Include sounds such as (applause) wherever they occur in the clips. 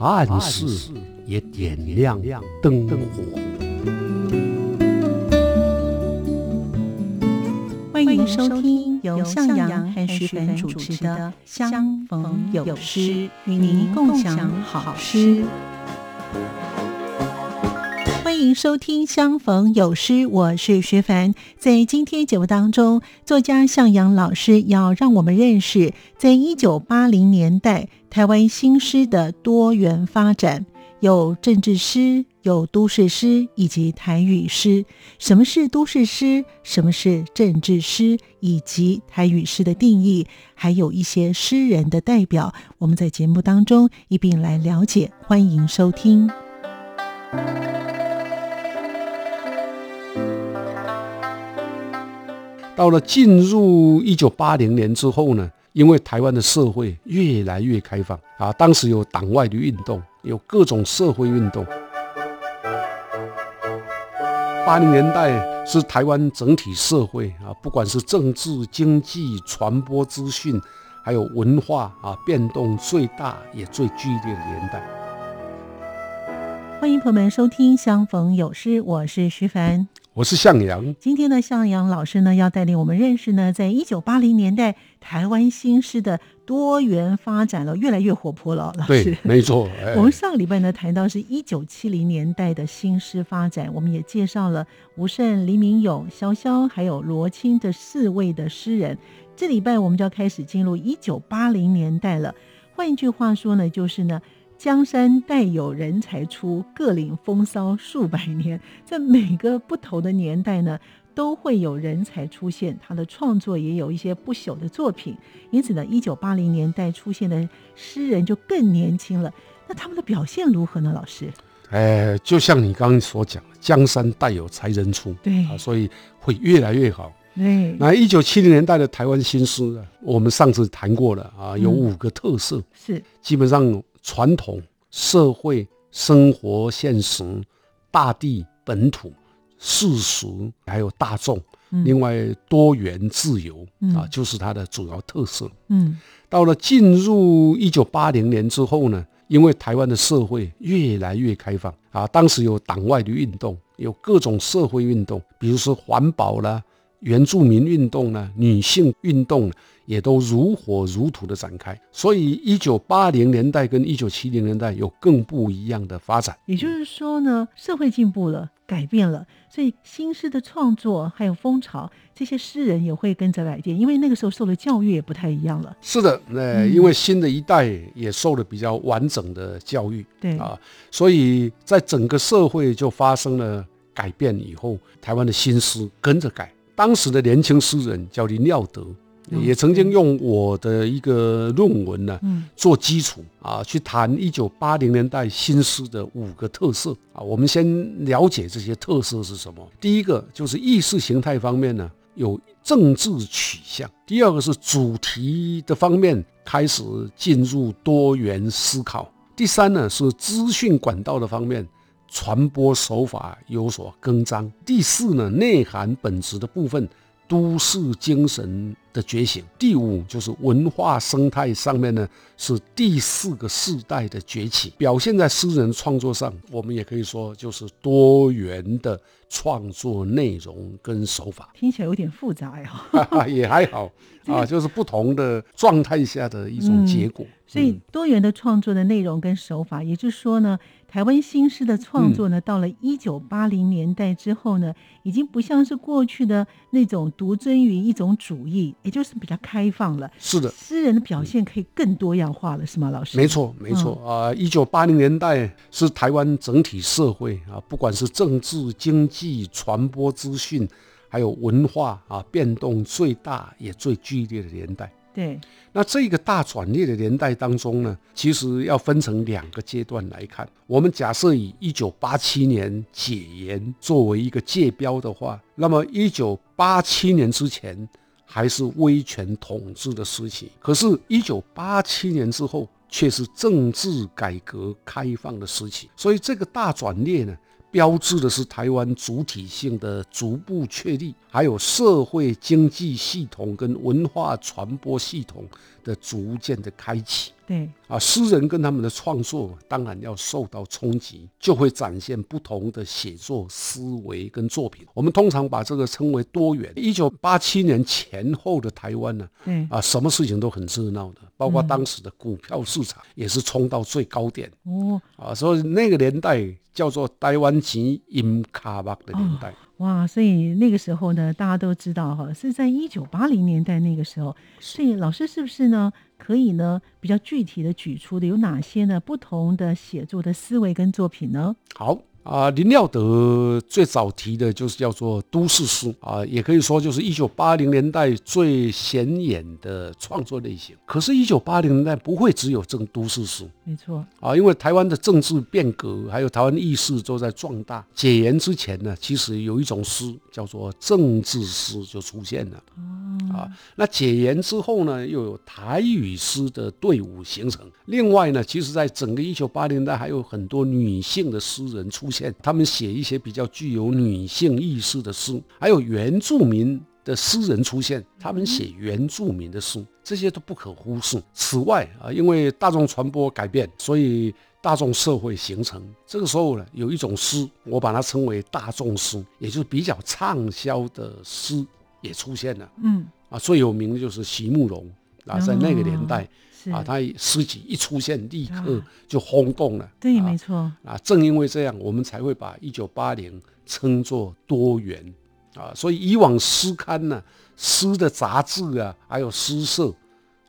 暗室也点亮灯火。欢迎收听由向阳和徐凡主持的《相逢有诗》，与您共享好诗。欢迎收听《相逢有诗》，我是徐凡。在今天节目当中，作家向阳老师要让我们认识，在一九八零年代台湾新诗的多元发展，有政治诗、有都市诗以及台语诗。什么是都市诗？什么是政治诗？以及台语诗的定义，还有一些诗人的代表，我们在节目当中一并来了解。欢迎收听。到了进入一九八零年之后呢，因为台湾的社会越来越开放啊，当时有党外的运动，有各种社会运动。八零年代是台湾整体社会啊，不管是政治、经济、传播资讯，还有文化啊，变动最大也最剧烈的年代。欢迎朋友们收听《相逢有诗》，我是徐凡。我是向阳，今天呢，向阳老师呢要带领我们认识呢，在一九八零年代台湾新诗的多元发展了，越来越活泼了。老师，没错。我们上个礼拜呢谈到是一九七零年代的新诗发展，我们也介绍了吴胜、黎明勇、萧萧还有罗青这四位的诗人。这礼拜我们就要开始进入一九八零年代了。换一句话说呢，就是呢。江山代有人才出，各领风骚数百年。(laughs) 在每个不同的年代呢，都会有人才出现，他的创作也有一些不朽的作品。因此呢，一九八零年代出现的诗人就更年轻了。那他们的表现如何呢？老师？哎，就像你刚刚所讲，江山代有才人出，对啊，所以会越来越好。对，那一九七零年代的台湾新诗啊，我们上次谈过了啊，有五个特色，是基本上。传统社会生活现实、大地本土、世俗，还有大众，另外多元自由啊，就是它的主要特色。嗯，到了进入一九八零年之后呢，因为台湾的社会越来越开放啊，当时有党外的运动，有各种社会运动，比如说环保啦、原住民运动呢、女性运动。也都如火如荼的展开，所以一九八零年代跟一九七零年代有更不一样的发展。也就是说呢，社会进步了，改变了，所以新诗的创作还有风潮，这些诗人也会跟着改变，因为那个时候受的教育也不太一样了。是的，那因为新的一代也受了比较完整的教育，对啊，所以在整个社会就发生了改变以后，台湾的新诗跟着改。当时的年轻诗人叫林耀德。也曾经用我的一个论文呢，做基础啊，去谈一九八零年代新诗的五个特色啊。我们先了解这些特色是什么。第一个就是意识形态方面呢，有政治取向；第二个是主题的方面开始进入多元思考；第三呢是资讯管道的方面，传播手法有所更张；第四呢内涵本质的部分。都市精神的觉醒，第五就是文化生态上面呢，是第四个世代的崛起，表现在诗人创作上，我们也可以说就是多元的创作内容跟手法。听起来有点复杂呀，(laughs) 也还好啊，就是不同的状态下的一种结果。所以多元的创作的内容跟手法，也就是说呢。台湾新诗的创作呢，到了一九八零年代之后呢，已经不像是过去的那种独尊于一种主义，也就是比较开放了。是的，诗人的表现可以更多样化了，是吗，老师？没错，没错啊！一九八零年代是台湾整体社会啊，不管是政治、经济、传播资讯，还有文化啊，变动最大也最剧烈的年代。对，那这个大转捩的年代当中呢，其实要分成两个阶段来看。我们假设以一九八七年解严作为一个界标的话，那么一九八七年之前还是威权统治的时期，可是，一九八七年之后却是政治改革开放的时期。所以，这个大转捩呢，标志的是台湾主体性的逐步确立。还有社会经济系统跟文化传播系统的逐渐的开启，对。啊，诗人跟他们的创作当然要受到冲击，就会展现不同的写作思维跟作品。我们通常把这个称为多元。一九八七年前后的台湾呢，对。啊，什么事情都很热闹的，包括当时的股票市场也是冲到最高点。哦。啊，所以那个年代叫做台湾钱银卡巴的年代。哇，所以那个时候呢，大家都知道哈，是在一九八零年代那个时候。所以老师是不是呢，可以呢比较具体的举出的有哪些呢不同的写作的思维跟作品呢？好。啊，林廖德最早提的就是叫做都市诗啊，也可以说就是一九八零年代最显眼的创作类型。可是，一九八零年代不会只有这都市诗，没错啊，因为台湾的政治变革还有台湾意识都在壮大。解严之前呢，其实有一种诗叫做政治诗就出现了。哦，啊，那解严之后呢，又有台语诗的队伍形成。另外呢，其实在整个一九八零年代，还有很多女性的诗人出。现他们写一些比较具有女性意识的诗，还有原住民的诗人出现，他们写原住民的诗，这些都不可忽视。此外啊，因为大众传播改变，所以大众社会形成。这个时候呢，有一种诗，我把它称为大众诗，也就是比较畅销的诗也出现了。嗯，啊，最有名的就是席慕容啊，在那个年代。啊，他诗集一出现，立刻就轰动了。对，没错。啊，正因为这样，我们才会把一九八零称作多元。啊，所以以往诗刊呢，诗的杂志啊，还有诗社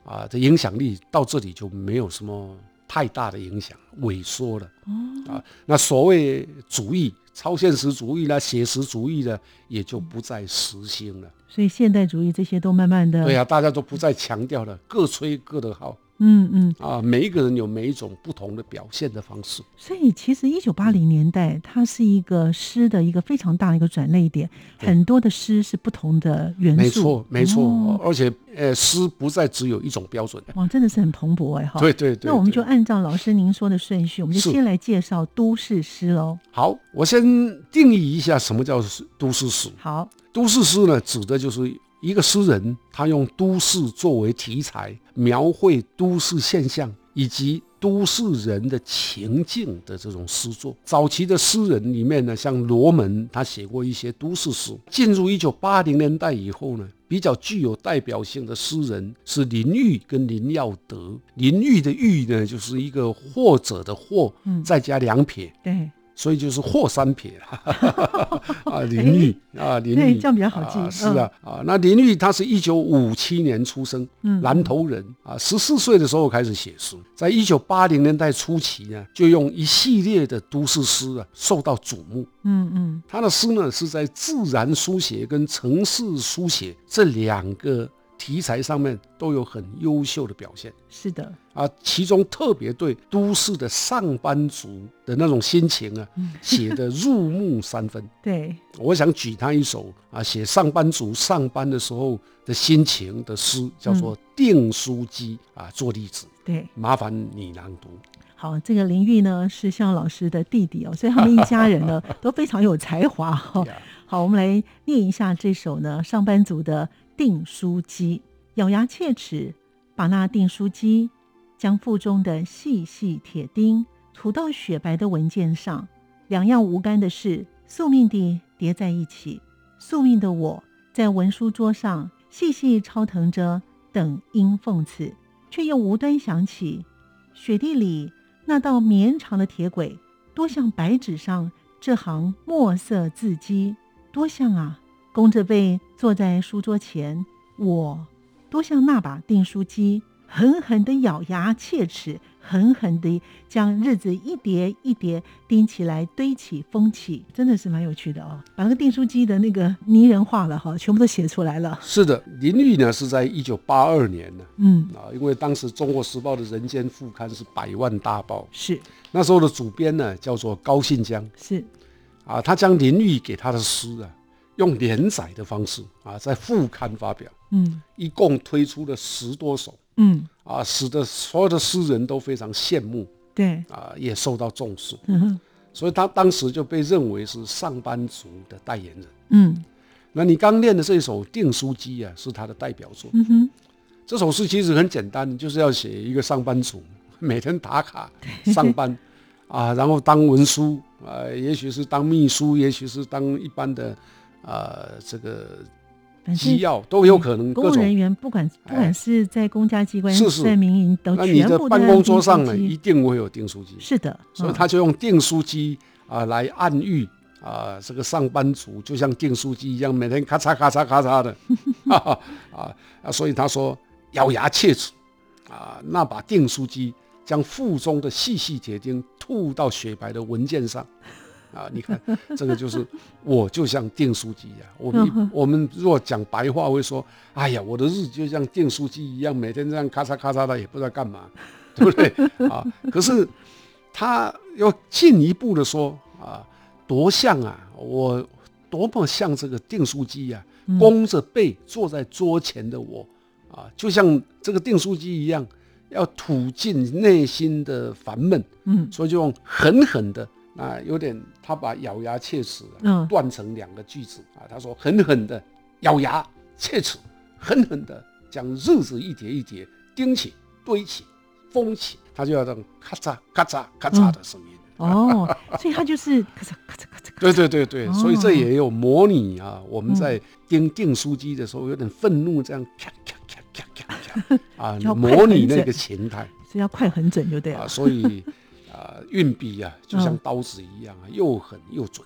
啊的影响力，到这里就没有什么太大的影响，萎缩了。哦。啊，那所谓主义、超现实主义啦、写实主义呢，也就不再实行了。所以现代主义这些都慢慢的，对呀，大家都不再强调了，(laughs) 各吹各的号。嗯嗯啊，每一个人有每一种不同的表现的方式。所以其实一九八零年代，它是一个诗的一个非常大的一个转类点，很多的诗是不同的元素。没错，没错，而且呃，诗不再只有一种标准。哇，真的是很蓬勃哎哈。对对对。那我们就按照老师您说的顺序，我们就先来介绍都市诗喽。好，我先定义一下什么叫都市诗。好，都市诗呢，指的就是。一个诗人，他用都市作为题材，描绘都市现象以及都市人的情境的这种诗作。早期的诗人里面呢，像罗门，他写过一些都市诗。进入一九八零年代以后呢，比较具有代表性的诗人是林玉跟林耀德。林玉的玉呢，就是一个或者的或，嗯再加两撇。对。所以就是霍三撇 (laughs) 啊，林玉啊，林玉这样比较好记。是啊，啊，那林玉他是一九五七年出生，嗯南投人啊，十四岁的时候开始写诗，在一九八零年代初期呢，就用一系列的都市诗啊受到瞩目。嗯嗯，他的诗呢是在自然书写跟城市书写这两个。题材上面都有很优秀的表现，是的啊，其中特别对都市的上班族的那种心情啊，写的入木三分。(laughs) 对，我想举他一首啊，写上班族上班的时候的心情的诗，叫做《订书机》啊，做例子。对，麻烦你朗读。好，这个林玉呢是向老师的弟弟哦，所以他们一家人呢 (laughs) 都非常有才华哈。好，我们来念一下这首呢上班族的。订书机咬牙切齿，把那订书机将腹中的细细铁钉涂到雪白的文件上，两样无干的事宿命地叠在一起。宿命的我在文书桌上细细抄腾着，等应讽刺，却又无端想起雪地里那道绵长的铁轨，多像白纸上这行墨色字迹，多像啊！弓着背坐在书桌前，我多像那把订书机，狠狠的咬牙切齿，狠狠的将日子一叠一叠钉起来，堆起封起，真的是蛮有趣的哦。把那个订书机的那个拟人化了哈，全部都写出来了。是的，林玉呢是在一九八二年呢，嗯，啊，因为当时《中国时报》的人间副刊是百万大报，是。那时候的主编呢叫做高信江，是，啊，他将林玉给他的诗啊，用连载的方式啊，在副刊发表，嗯一共推出了十多首嗯，啊，使得所有的诗人都非常羡慕对，啊，也受到重视，所以他当时就被认为是上班族的代言人。嗯那你刚念的这首《订书机》啊，是他的代表作。嗯哼，这首诗其实很简单，就是要写一个上班族每天打卡上班 (laughs) 啊，然后当文书啊，也许是当秘书，也许是当一般的啊这个反机要都有可能公各种。务人员不管不管是在公家机关、是是在民营，都全部的办公桌上呢，一定会有订书机，是的，嗯 (laughs) 所以他就用订书机啊来暗喻啊这个上班族就像订书机一样，每天咔嚓咔嚓咔嚓的，(laughs) 啊啊，所以他说咬牙切齿啊，那把订书机将腹中的细细铁钉吐到雪白的文件上。啊，你看，这个就是我就像订书机呀、我们我们如果讲白话会说，哎呀，我的日子就像订书机一样，每天这样咔嚓咔嚓的，也不知道干嘛，对不对？(laughs) 啊？可是他要进一步的说啊，多像啊，我多么像这个订书机呀、弓着背坐在桌前的我啊，就像这个订书机一样，要吐尽内心的烦闷，嗯。所以就用狠狠的啊，有点他把咬牙切齿、啊嗯。断成两个句子啊，他说狠狠的咬牙切齿，狠狠的将日子一叠一叠钉起、堆起、封起，他就要这种咔嚓咔嚓咔嚓的声音。哦，所以他就是咔嚓咔嚓咔嚓，对对对对，哦。所以这也有模拟啊，我们在钉订书机的时候有点愤怒，这样咔咔咔咔咔咔 (laughs) 啊，模拟那个形态。所以要快很准就对啊，了。所以啊，运笔啊就像嗯刀子一样啊，又狠又准。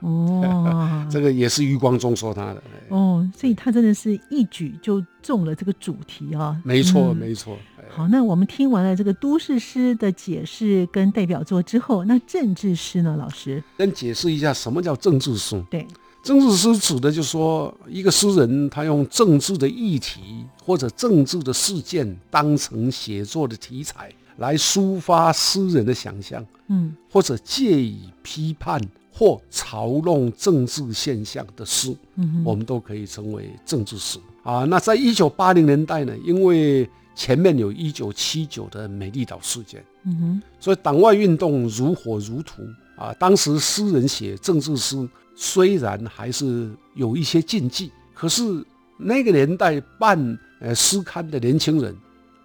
哦，(laughs) 这个也是余光中说他的，哎哦，所以他真的是一举就中了这个主题啊。没错嗯没错。哎好，那我们听完了这个都市诗的解释跟代表作之后，那政治诗呢？老师，先解释一下什么叫政治诗。对，政治诗指的就是说，一个诗人他用政治的议题或者政治的事件当成写作的题材，来抒发诗人的想象，嗯或者借以批判或嘲弄政治现象的诗，嗯我们都可以称为政治诗啊。那在一九八零年代呢，因为前面有一九七九的美丽岛事件，嗯哼，所以党外运动如火如荼啊。当时诗人写政治诗，虽然还是有一些禁忌，可是那个年代办呃诗刊的年轻人，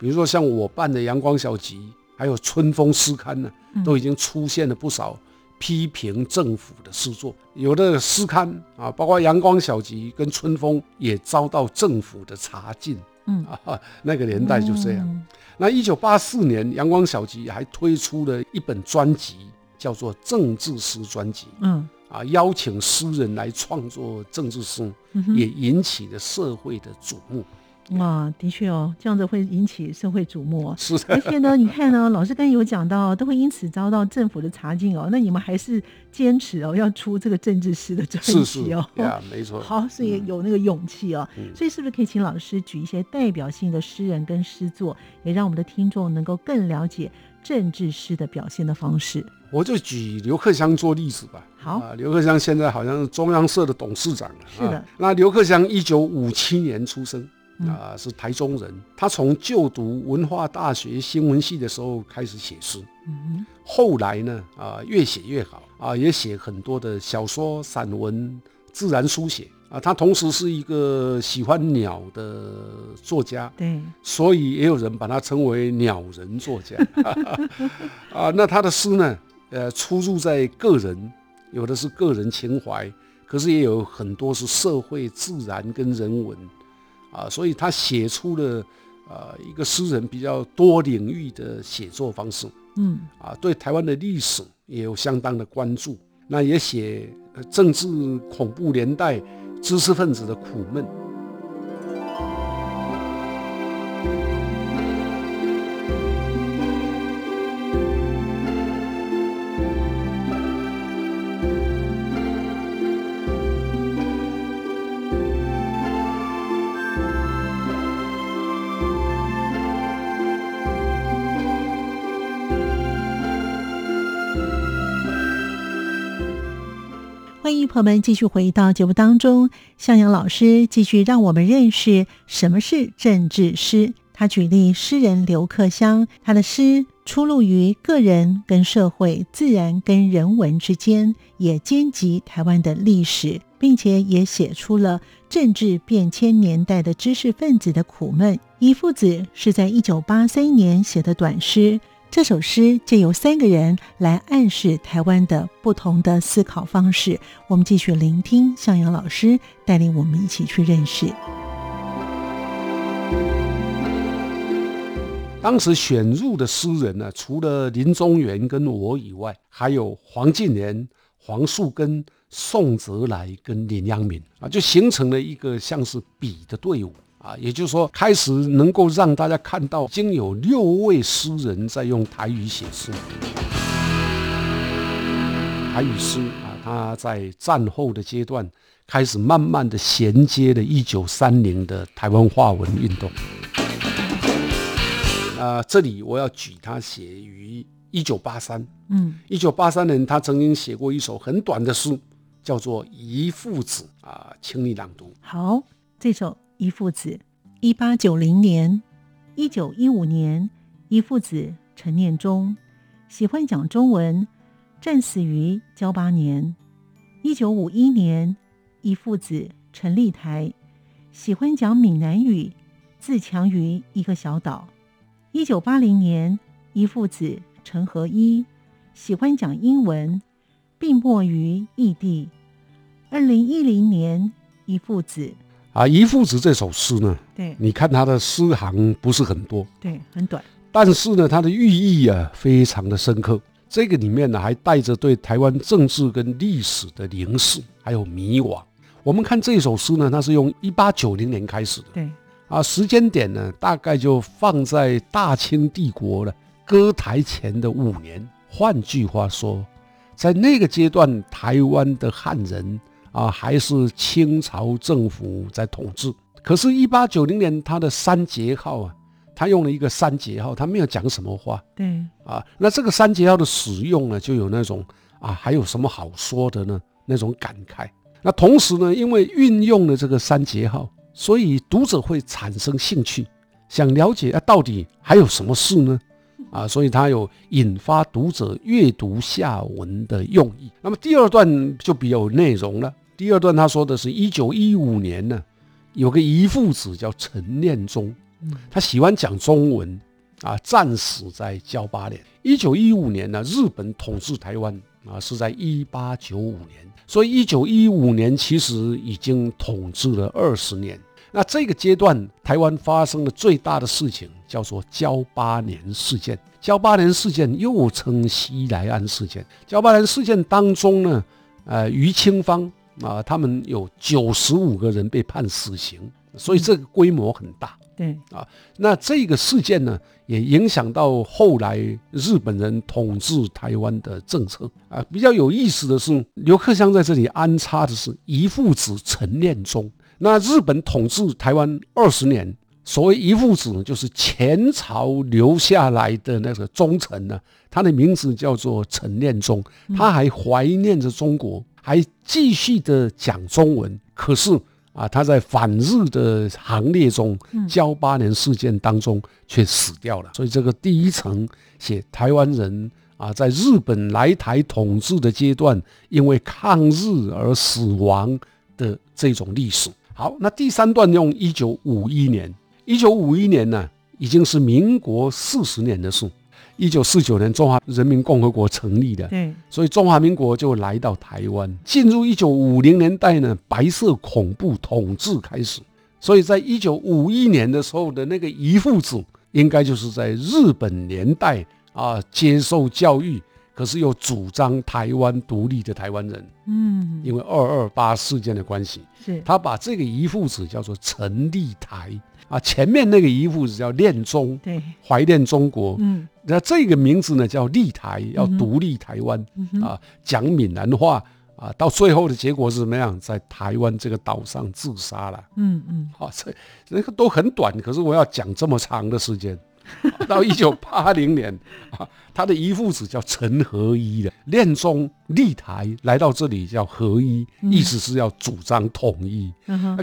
比如说像我办的《阳光小集》，还有《春风诗刊》呢，都已经出现了不少批评政府的诗作。有的诗刊啊，包括《阳光小集》跟《春风》，也遭到政府的查禁。嗯 (laughs) 啊，那个年代就这样。嗯那一九八四年，阳光小集还推出了一本专辑，叫做《政治诗专辑》嗯啊，邀请诗人来创作政治诗，嗯也引起了社会的瞩目。哇，的确哦，这样子会引起社会瞩目哦。是而，且呢，你看呢，老师刚才有讲到，都会因此遭到政府的查禁哦。那你们还是坚持哦，要出这个政治诗的专是是辑哦。呀，没错。好，所以有那个勇气哦。嗯所以是不是可以请老师举一些代表性的诗人跟诗作，也让我们的听众能够更了解政治诗的表现的方式？我就举刘克襄做例子吧。好啊，刘克襄现在好像是中央社的董事长了。是的啊那刘克襄一九五七年出生。嗯啊，是台中人。他从就读文化大学新闻系的时候开始写诗，嗯后来呢，啊，越写越好啊，也写很多的小说、散文、自然书写啊。他同时是一个喜欢鸟的作家，对，所以也有人把他称为鸟人作家 (laughs) 啊。那他的诗呢，呃，出入在个人，有的是个人情怀，可是也有很多是社会、自然跟人文啊，所以他写出了呃一个诗人比较多领域的写作方式嗯啊，对台湾的历史也有相当的关注，那也写呃政治恐怖年代知识分子的苦闷。欢迎朋友们继续回到节目当中，向阳老师继续让我们认识什么是政治诗。他举例诗人刘克襄，他的诗出入于个人跟社会、自然跟人文之间，也兼及台湾的历史，并且也写出了政治变迁年代的知识分子的苦闷。遗父子是在一九八三年写的短诗。这首诗借由三个人来暗示台湾的不同的思考方式。我们继续聆听向阳老师带领我们一起去认识。当时选入的诗人呢，除了林宗元跟我以外，还有黄敬年、黄树根、宋泽来跟林阳明啊，就形成了一个像是比的队伍。啊，也就是说，开始能够让大家看到，已经有六位诗人在用台语写诗。台语诗啊，他在战后的阶段开始慢慢的衔接了1930的台湾话文运动。啊，这里我要举他写于1983，嗯，1983年他曾经写过一首很短的诗，叫做《遗父子》啊，请你朗读。好，这首。一父子，一八九零年、一九一五年，一父子陈念中喜欢讲中文，战死于交八年。一九五一年，一父子陈立台喜欢讲闽南语，自强于一个小岛。一九八零年，一父子陈和一喜欢讲英文，病没于异地。二零一零年，一父子。啊，遗父子这首诗呢？对，你看它的诗行不是很多，对，很短，但是呢，它的寓意啊非常的深刻。这个里面呢，还带着对台湾政治跟历史的凝视，还有迷惘。我们看这首诗呢，它是用一八九零年开始的，对，啊，时间点呢，大概就放在大清帝国了割台前的五年。换句话说，在那个阶段，台湾的汉人。啊，还是清朝政府在统治。可是，一八九零年他的三节号啊，他用了一个三节号，他没有讲什么话。对啊，那这个三节号的使用呢，就有那种啊，还有什么好说的呢？那种感慨。那同时呢，因为运用了这个三节号，所以读者会产生兴趣，想了解啊，到底还有什么事呢？啊，所以它有引发读者阅读下文的用意。那么第二段就比较有内容了。第二段他说的是一九一五年呢，有个遗父子叫陈念中，他喜欢讲中文啊，战死在交八年。一九一五年呢，日本统治台湾啊，是在一八九五年，所以一九一五年其实已经统治了二十年。那这个阶段，台湾发生的最大的事情，叫做交八年事件。交八年事件又称西来安事件。交八年事件当中呢，呃，于清芳。啊，他们有九十五个人被判死刑，所以这个规模很大。对啊，那这个事件呢，也影响到后来日本人统治台湾的政策啊。比较有意思的是，刘克襄在这里安插的是遗父子陈念忠。那日本统治台湾二十年，所谓遗父子，就是前朝留下来的那个忠臣呢，他的名字叫做陈念忠，他还怀念着中国。还继续的讲中文，可是啊，他在反日的行列中，交八年事件当中却死掉了。所以这个第一层写台湾人啊，在日本来台统治的阶段，因为抗日而死亡的这种历史。好，那第三段用一九五一年，一九五一年呢，已经是民国四十年的事。一九四九年，中华人民共和国成立的，对，所以中华民国就来到台湾。进入一九五零年代呢，白色恐怖统治开始，所以在一九五一年的时候的那个遗父子，应该就是在日本年代啊接受教育，可是又主张台湾独立的台湾人。嗯，因为二二八事件的关系，是他把这个遗父子叫做陈立台。啊，前面那个遗父是叫恋中，对，怀念中国。嗯，那这个名字呢叫立台，要独立台湾啊，讲闽南话啊，到最后的结果是怎么样？在台湾这个岛上自杀了。嗯嗯，好，这那个都很短，可是我要讲这么长的时间。(laughs) 到一九八零年啊，他的姨父子叫陈合一的，练中立台来到这里叫合一，意思是要主张统一。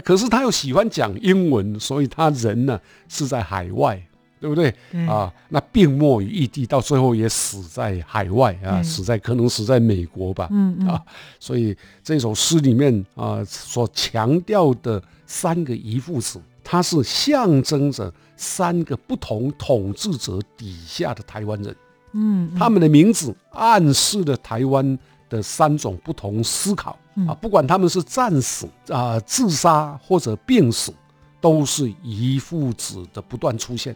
可是他又喜欢讲英文，所以他人呢是在海外。对不对啊？那病没于异地，到最后也死在海外啊，死在可能死在美国吧。嗯啊，所以这首诗里面啊所强调的三个遗父子，它是象征着三个不同统治者底下的台湾人。嗯，他们的名字暗示了台湾的三种不同思考啊，不管他们是战死啊、自杀或者病死，都是遗父子的不断出现。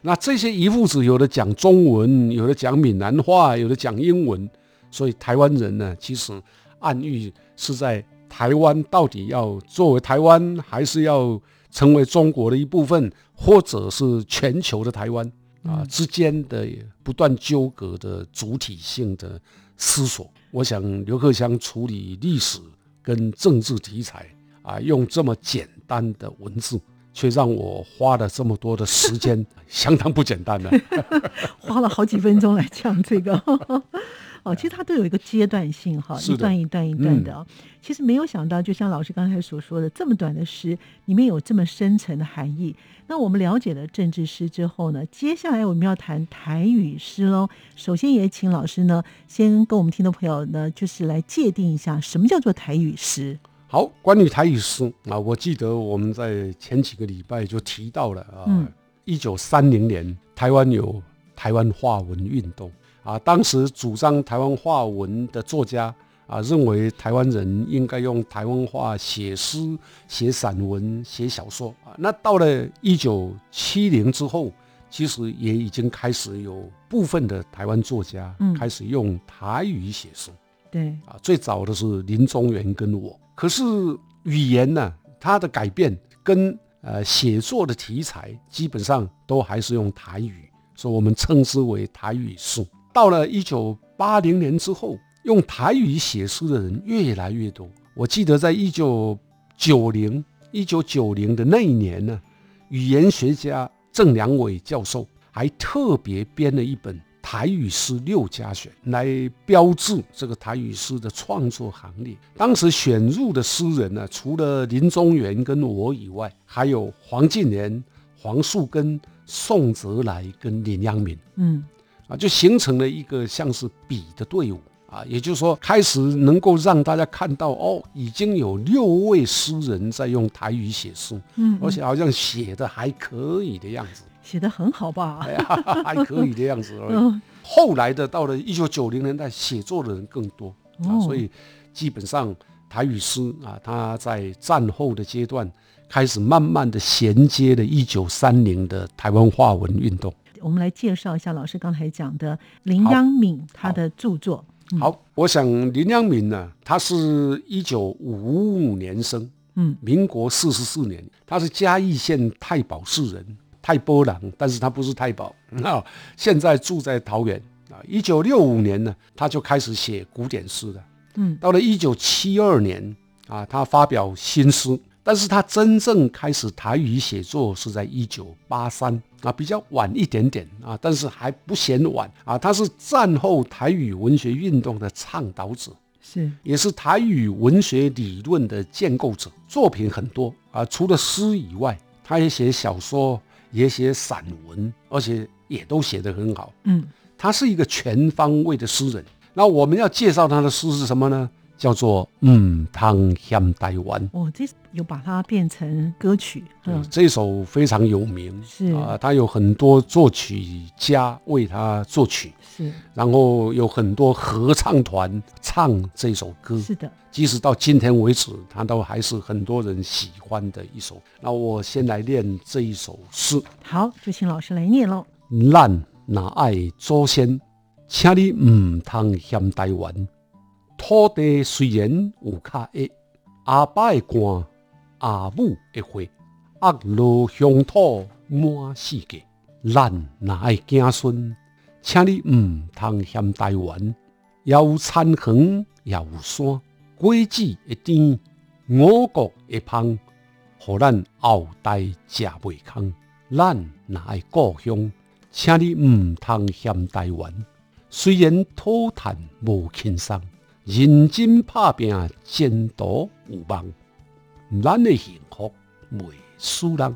那这些遗父子有的讲中文，有的讲闽南话，有的讲英文，所以台湾人呢，其实暗喻是在台湾到底要作为台湾，还是要成为中国的一部分，或者是全球的台湾啊之间的不断纠葛的主体性的思索。我想刘克襄处理历史跟政治题材啊，用这么简单的文字。却让我花了这么多的时间，(laughs) 相当不简单呢。(laughs) 花了好几分钟来讲这个，哦，其实它都有一个阶段性哈，一段一段一段的。其实没有想到，就像老师刚才所说的，这么短的诗里面有这么深层的含义。那我们了解了政治诗之后呢，接下来我们要谈台语诗喽。首先也请老师呢，先跟我们听众朋友呢，就是来界定一下什么叫做台语诗。好，关于台语诗啊，我记得我们在前几个礼拜就提到了啊，一九三零年台湾有台湾话文运动啊，当时主张台湾话文的作家啊，认为台湾人应该用台湾话写诗、写散文、写小说啊。那到了一九七零之后，其实也已经开始有部分的台湾作家开始用台语写诗。对啊，最早的是林中元跟我。可是语言呢，它的改变跟呃写作的题材基本上都还是用台语，所以我们称之为台语诗。到了一九八零年之后，用台语写书的人越来越多。我记得在一九九零一九九零的那一年呢，语言学家郑良伟教授还特别编了一本。台语诗六家选来标志这个台语诗的创作行列。当时选入的诗人呢，除了林宗元跟我以外，还有黄敬年、黄树根、宋泽来跟林阳明。嗯，啊，就形成了一个像是笔的队伍啊。也就是说，开始能够让大家看到哦，已经有六位诗人在用台语写诗，嗯，而且好像写的还可以的样子。写的很好吧？还可以的样子而已。后来的到了一九九零年代，写作的人更多啊，所以基本上台语诗啊，它在战后的阶段开始慢慢的衔接了一九三零的台湾话文运动。我们来介绍一下老师刚才讲的林央敏他的著作。好，我想林央敏呢，他是一九五五年生，嗯，民国四十四年，他是嘉义县太保市人。太波郎，但是他不是太保 (laughs) 啊。现在住在桃园啊。一九六五年呢，他就开始写古典诗了。嗯，到了一九七二年啊，他发表新诗。但是他真正开始台语写作是在一九八三啊，比较晚一点点啊，但是还不嫌晚啊。他是战后台语文学运动的倡导者，是也是台语文学理论的建构者，作品很多啊。除了诗以外，他也写小说。也写散文，而且也都写得很好。嗯，他是一个全方位的诗人。那我们要介绍他的诗是什么呢？叫做《嗯汤香台湾》。哦，这有把它变成歌曲。嗯，这首非常有名。是啊，他有很多作曲家为它作曲。是，然后有很多合唱团唱这首歌。是的。即使到今天为止，它都还是很多人喜欢的一首。那我先来念这一首诗。好，就请老师来念喽。咱若爱祖先，请你唔通嫌台湾。土地虽然有卡矮，阿爸的肝，阿母的血，压落乡土满世界。咱若爱子孙，请你毋通嫌台湾。有田园，也有山。果子会甜，五谷会芳，互咱后代食袂空。咱若爱故乡，请你毋通嫌台湾。虽然土炭无轻松，认真拍拼，前途有望。咱的幸福未输人。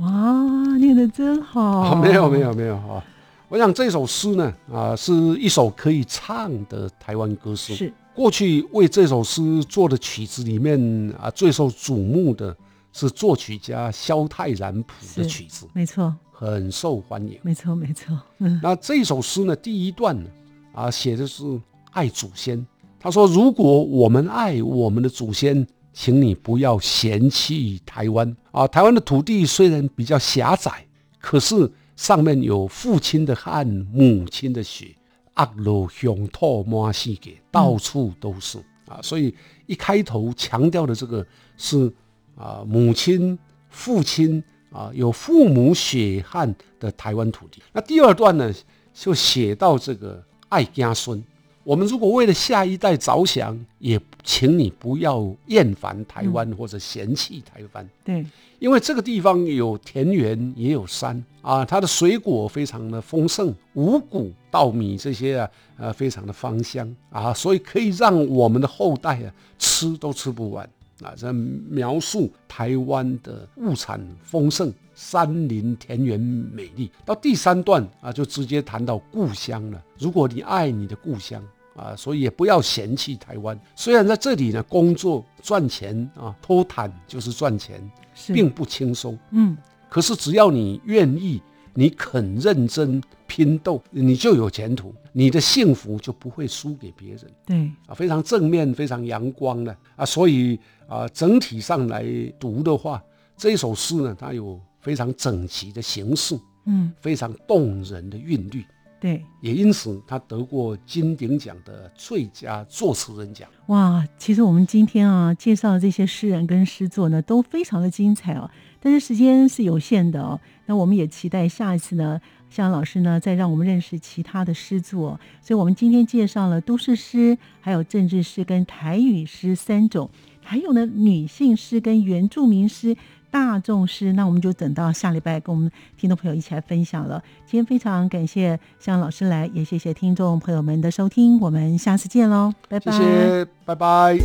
哇，念得真好！没有没有没有哈。我想这首诗呢，啊，是一首可以唱的台湾歌诗。是过去为这首诗做的曲子里面啊，最受瞩目的是作曲家萧泰然谱的曲子，没错，很受欢迎。没错没错。嗯，那这首诗呢，第一段呢，啊，写的是爱祖先。他说：“如果我们爱我们的祖先，请你不要嫌弃台湾啊。台湾的土地虽然比较狭窄，可是。”上面有父亲的汗，母亲的血，压落乡土满世界，到处都是啊！所以一开头强调的这个是啊，母亲、父亲啊，有父母血汗的台湾土地。那第二段呢，就写到这个爱家孙。我们如果为了下一代着想，也请你不要厌烦台湾或者嫌弃台湾。对，因为这个地方有田园，也有山啊，它的水果非常的丰盛，五谷、稻米这些啊，呃，非常的芳香啊，所以可以让我们的后代啊吃都吃不完啊。这描述台湾的物产丰盛，山林田园美丽。到第三段啊，就直接谈到故乡了。如果你爱你的故乡。啊，所以也不要嫌弃台湾。虽然在这里呢，工作赚钱啊，偷坦就是赚钱，并不轻松。嗯，可是只要你愿意，你肯认真拼斗，你就有前途，你的幸福就不会输给别人。对，啊，非常正面，非常阳光的啊。所以啊，整体上来读的话，这一首诗呢，它有非常整齐的形式，嗯，非常动人的韵律。对，也因此他得过金鼎奖的最佳作词人奖。哇，其实我们今天啊介绍的这些诗人跟诗作呢，都非常的精彩哦。但是时间是有限的哦，那我们也期待下一次呢，向老师呢再让我们认识其他的诗作。所以我们今天介绍了都市诗、还有政治诗跟台语诗三种，还有呢女性诗跟原住民诗。大众诗，那我们就等到下礼拜跟我们听众朋友一起来分享了。今天非常感谢向老师来，也谢谢听众朋友们的收听，我们下次见喽，拜拜。谢谢，拜拜。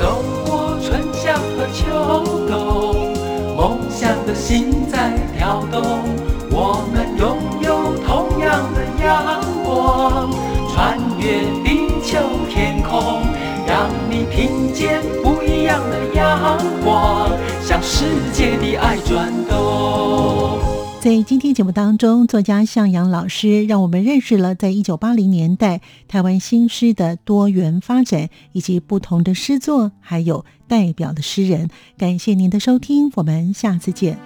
走过春夏和秋冬，梦想的心在跳动，我们拥阳光，向世界的爱转动。在今天节目当中，作家向阳老师让我们认识了在一九八零年代台湾新诗的多元发展，以及不同的诗作，还有代表的诗人。感谢您的收听，我们下次见。